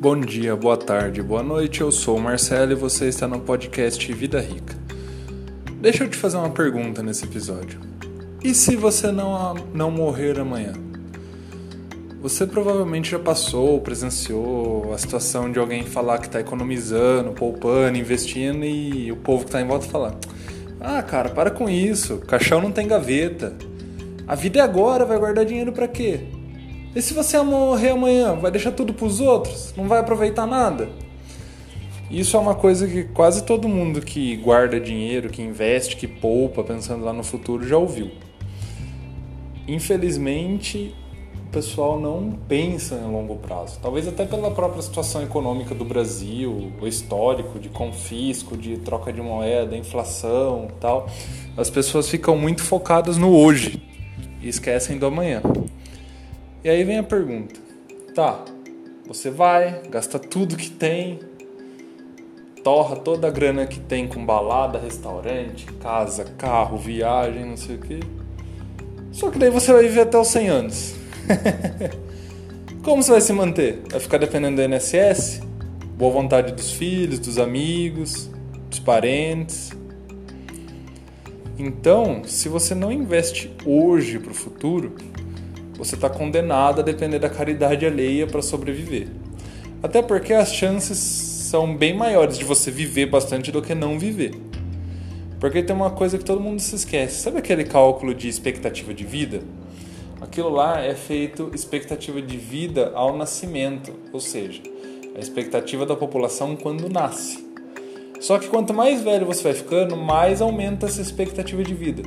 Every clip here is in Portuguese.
Bom dia, boa tarde, boa noite. Eu sou o Marcelo e você está no podcast Vida Rica. Deixa eu te fazer uma pergunta nesse episódio. E se você não, não morrer amanhã? Você provavelmente já passou, presenciou a situação de alguém falar que está economizando, poupando, investindo e o povo que está em volta falar: Ah, cara, para com isso, caixão não tem gaveta. A vida é agora, vai guardar dinheiro para quê? E se você morrer amanhã, vai deixar tudo para os outros? Não vai aproveitar nada? Isso é uma coisa que quase todo mundo que guarda dinheiro, que investe, que poupa, pensando lá no futuro, já ouviu. Infelizmente, o pessoal não pensa em longo prazo. Talvez até pela própria situação econômica do Brasil, o histórico de confisco, de troca de moeda, inflação tal. As pessoas ficam muito focadas no hoje e esquecem do amanhã. E aí vem a pergunta: tá, você vai, gasta tudo que tem, torra toda a grana que tem com balada, restaurante, casa, carro, viagem, não sei o que. Só que daí você vai viver até os 100 anos. Como você vai se manter? Vai ficar dependendo do INSS? Boa vontade dos filhos, dos amigos, dos parentes? Então, se você não investe hoje para o futuro, você está condenado a depender da caridade alheia para sobreviver. Até porque as chances são bem maiores de você viver bastante do que não viver. Porque tem uma coisa que todo mundo se esquece. Sabe aquele cálculo de expectativa de vida? Aquilo lá é feito expectativa de vida ao nascimento, ou seja, a expectativa da população quando nasce. Só que quanto mais velho você vai ficando, mais aumenta essa expectativa de vida.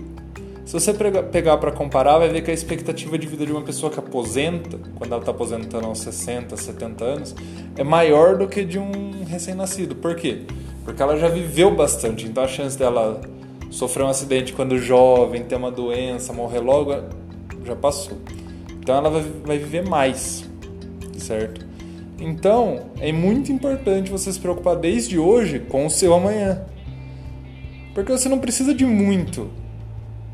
Se você pegar para comparar, vai ver que a expectativa de vida de uma pessoa que aposenta, quando ela está aposentando aos 60, 70 anos, é maior do que de um recém-nascido. Por quê? Porque ela já viveu bastante, então a chance dela sofrer um acidente quando jovem, ter uma doença, morrer logo, já passou. Então ela vai viver mais, certo? Então é muito importante você se preocupar desde hoje com o seu amanhã. Porque você não precisa de muito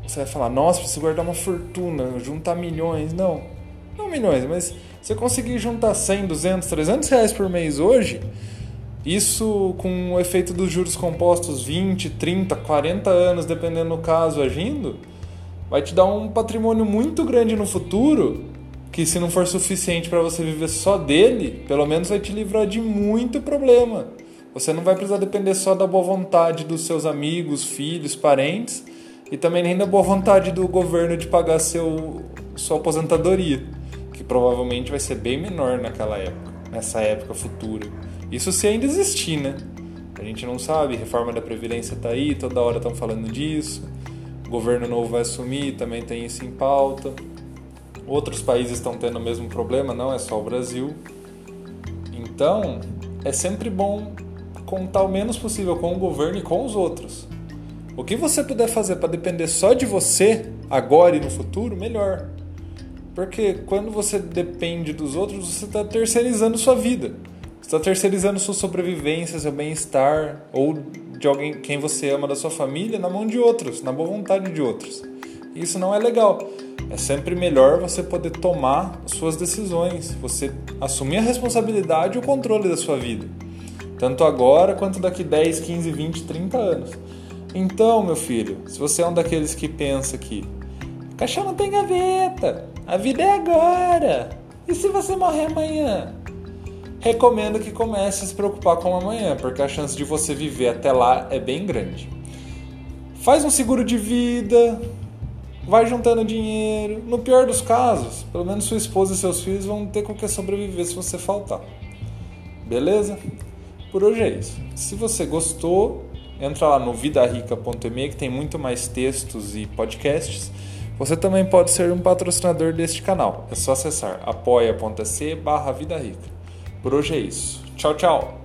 você vai falar, nossa, preciso guardar uma fortuna, juntar milhões. Não, não milhões, mas você conseguir juntar 100, 200, 300 reais por mês hoje, isso com o efeito dos juros compostos 20, 30, 40 anos, dependendo do caso, agindo, vai te dar um patrimônio muito grande no futuro que se não for suficiente para você viver só dele, pelo menos vai te livrar de muito problema. Você não vai precisar depender só da boa vontade dos seus amigos, filhos, parentes, e também nem da boa vontade do governo de pagar seu, sua aposentadoria, que provavelmente vai ser bem menor naquela época, nessa época futura. Isso se ainda existir, né? A gente não sabe, reforma da Previdência tá aí, toda hora estão falando disso. O governo novo vai assumir, também tem isso em pauta. Outros países estão tendo o mesmo problema, não é só o Brasil. Então, é sempre bom contar o menos possível com o governo e com os outros. O que você puder fazer para depender só de você, agora e no futuro, melhor. Porque quando você depende dos outros, você está terceirizando sua vida. Você está terceirizando sua sobrevivência, seu bem-estar, ou de alguém quem você ama da sua família na mão de outros, na boa vontade de outros. Isso não é legal. É sempre melhor você poder tomar suas decisões, você assumir a responsabilidade e o controle da sua vida. Tanto agora quanto daqui 10, 15, 20, 30 anos. Então, meu filho, se você é um daqueles que pensa que caixão não tem gaveta, a vida é agora, e se você morrer amanhã? Recomendo que comece a se preocupar com amanhã, porque a chance de você viver até lá é bem grande. Faz um seguro de vida, vai juntando dinheiro. No pior dos casos, pelo menos sua esposa e seus filhos vão ter com que sobreviver se você faltar. Beleza? Por hoje é isso. Se você gostou, entra lá no vidarica.me que tem muito mais textos e podcasts. Você também pode ser um patrocinador deste canal. É só acessar apoia.se barra Vida Rica. Por hoje é isso. Tchau, tchau!